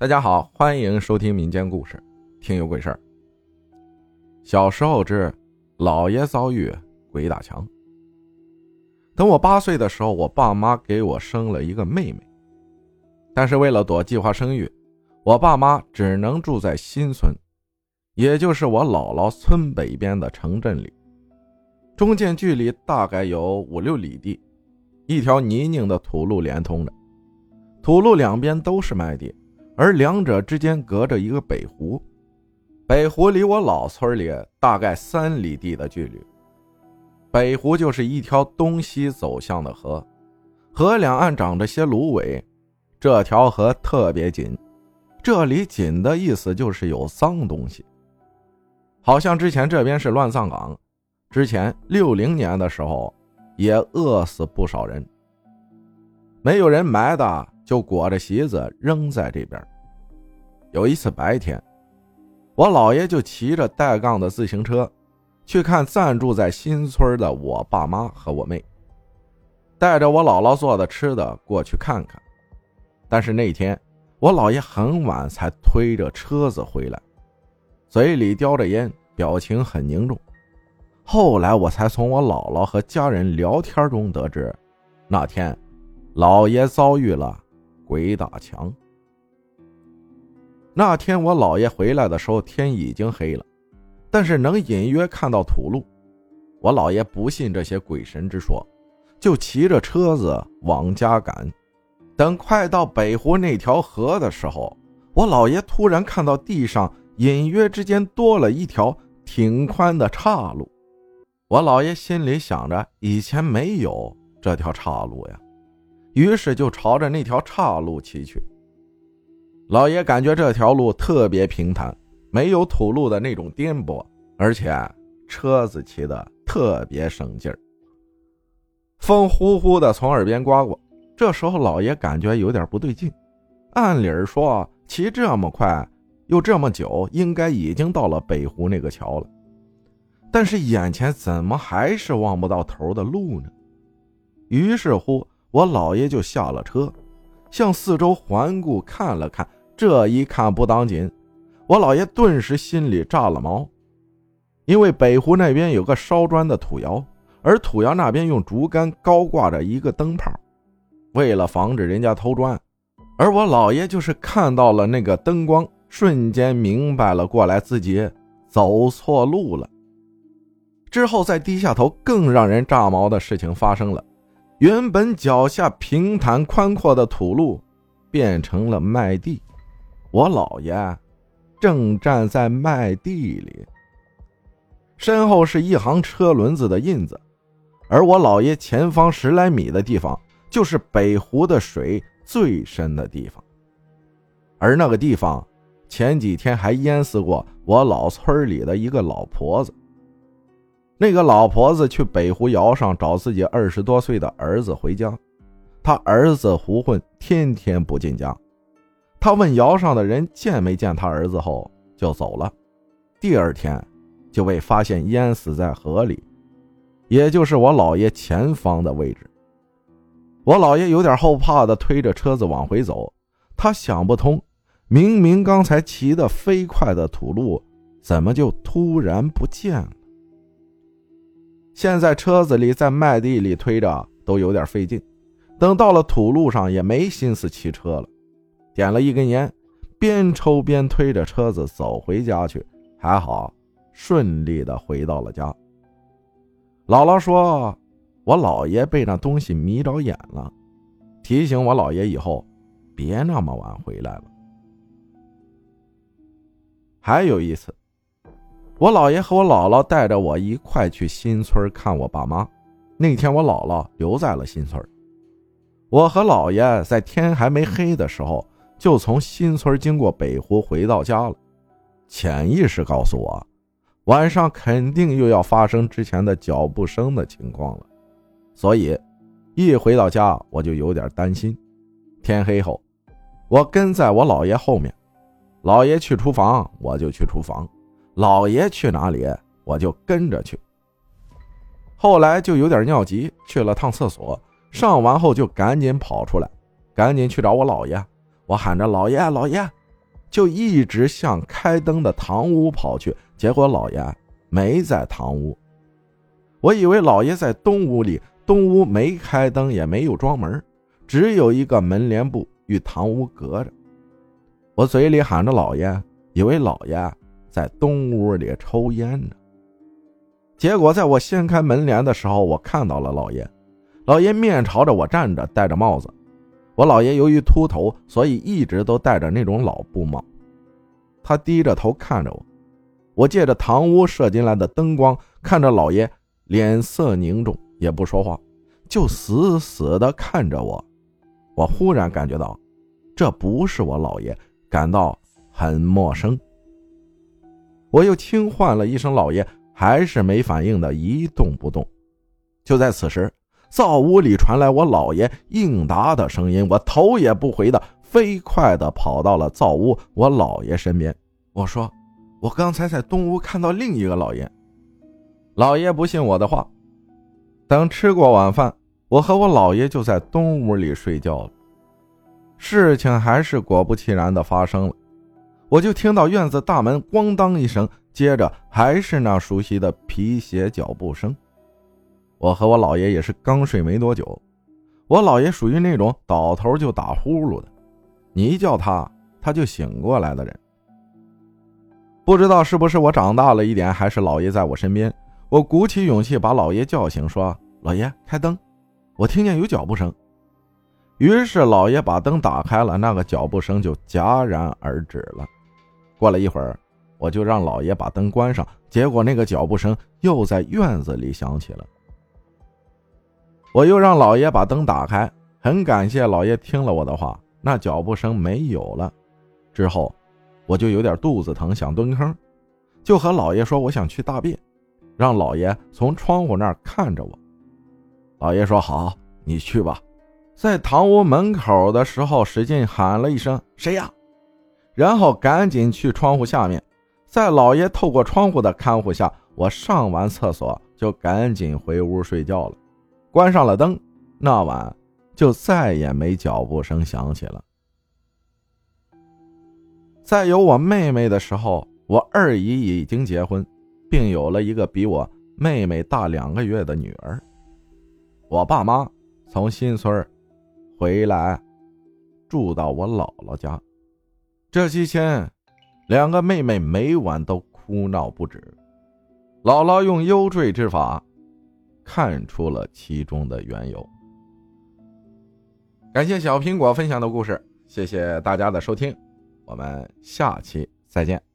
大家好，欢迎收听民间故事，听有鬼事儿。小时候之老爷遭遇鬼打墙。等我八岁的时候，我爸妈给我生了一个妹妹，但是为了躲计划生育，我爸妈只能住在新村，也就是我姥姥村北边的城镇里，中间距离大概有五六里地，一条泥泞的土路连通着，土路两边都是麦地。而两者之间隔着一个北湖，北湖离我老村里大概三里地的距离。北湖就是一条东西走向的河，河两岸长着些芦苇，这条河特别紧。这里紧的意思就是有脏东西，好像之前这边是乱葬岗，之前六零年的时候也饿死不少人，没有人埋的。就裹着席子扔在这边。有一次白天，我姥爷就骑着带杠的自行车，去看暂住在新村的我爸妈和我妹，带着我姥姥做的吃的过去看看。但是那天我姥爷很晚才推着车子回来，嘴里叼着烟，表情很凝重。后来我才从我姥姥和家人聊天中得知，那天姥爷遭遇了。鬼打墙。那天我姥爷回来的时候，天已经黑了，但是能隐约看到土路。我姥爷不信这些鬼神之说，就骑着车子往家赶。等快到北湖那条河的时候，我姥爷突然看到地上隐约之间多了一条挺宽的岔路。我姥爷心里想着，以前没有这条岔路呀。于是就朝着那条岔路骑去。老爷感觉这条路特别平坦，没有土路的那种颠簸，而且车子骑的特别省劲儿。风呼呼的从耳边刮过，这时候老爷感觉有点不对劲。按理说骑这么快又这么久，应该已经到了北湖那个桥了，但是眼前怎么还是望不到头的路呢？于是乎。我姥爷就下了车，向四周环顾看了看。这一看不当紧，我姥爷顿时心里炸了毛，因为北湖那边有个烧砖的土窑，而土窑那边用竹竿高挂着一个灯泡，为了防止人家偷砖。而我姥爷就是看到了那个灯光，瞬间明白了过来，自己走错路了。之后再低下头，更让人炸毛的事情发生了。原本脚下平坦宽阔的土路，变成了麦地。我姥爷正站在麦地里，身后是一行车轮子的印子，而我姥爷前方十来米的地方，就是北湖的水最深的地方。而那个地方，前几天还淹死过我老村里的一个老婆子。那个老婆子去北湖窑上找自己二十多岁的儿子回家，他儿子胡混，天天不进家。他问窑上的人见没见他儿子后就走了。第二天就被发现淹死在河里，也就是我姥爷前方的位置。我姥爷有点后怕的推着车子往回走，他想不通，明明刚才骑得飞快的土路，怎么就突然不见了？现在车子里在麦地里推着都有点费劲，等到了土路上也没心思骑车了，点了一根烟，边抽边推着车子走回家去。还好，顺利的回到了家。姥姥说：“我姥爷被那东西迷着眼了，提醒我姥爷以后别那么晚回来了。”还有一次。我姥爷和我姥姥带着我一块去新村看我爸妈。那天我姥姥留在了新村，我和姥爷在天还没黑的时候就从新村经过北湖回到家了。潜意识告诉我，晚上肯定又要发生之前的脚步声的情况了，所以一回到家我就有点担心。天黑后，我跟在我姥爷后面，姥爷去厨房，我就去厨房。老爷去哪里，我就跟着去。后来就有点尿急，去了趟厕所，上完后就赶紧跑出来，赶紧去找我姥爷。我喊着：“老爷，老爷，就一直向开灯的堂屋跑去。结果老爷没在堂屋，我以为老爷在东屋里，东屋没开灯，也没有装门，只有一个门帘布与堂屋隔着。我嘴里喊着老爷，以为老爷在东屋里抽烟呢。结果在我掀开门帘的时候，我看到了老爷。老爷面朝着我站着，戴着帽子。我姥爷由于秃头，所以一直都戴着那种老布帽。他低着头看着我。我借着堂屋射进来的灯光，看着老爷脸色凝重，也不说话，就死死地看着我。我忽然感觉到，这不是我姥爷，感到很陌生。我又轻唤了一声“老爷”，还是没反应的，一动不动。就在此时，灶屋里传来我姥爷应答的声音，我头也不回的飞快的跑到了灶屋我姥爷身边。我说。我刚才在东屋看到另一个老爷，老爷不信我的话。等吃过晚饭，我和我姥爷就在东屋里睡觉了。事情还是果不其然的发生了，我就听到院子大门咣当一声，接着还是那熟悉的皮鞋脚步声。我和我姥爷也是刚睡没多久，我姥爷属于那种倒头就打呼噜的，你一叫他，他就醒过来的人。不知道是不是我长大了一点，还是老爷在我身边，我鼓起勇气把老爷叫醒，说：“老爷，开灯，我听见有脚步声。”于是老爷把灯打开了，那个脚步声就戛然而止了。过了一会儿，我就让老爷把灯关上，结果那个脚步声又在院子里响起了。我又让老爷把灯打开，很感谢老爷听了我的话，那脚步声没有了。之后。我就有点肚子疼，想蹲坑，就和老爷说我想去大便，让老爷从窗户那儿看着我。老爷说好，你去吧。在堂屋门口的时候，使劲喊了一声“谁呀”，然后赶紧去窗户下面，在老爷透过窗户的看护下，我上完厕所就赶紧回屋睡觉了，关上了灯。那晚就再也没脚步声响起了。在有我妹妹的时候，我二姨已经结婚，并有了一个比我妹妹大两个月的女儿。我爸妈从新村回来，住到我姥姥家。这期间，两个妹妹每晚都哭闹不止。姥姥用幽坠之法，看出了其中的缘由。感谢小苹果分享的故事，谢谢大家的收听。我们下期再见。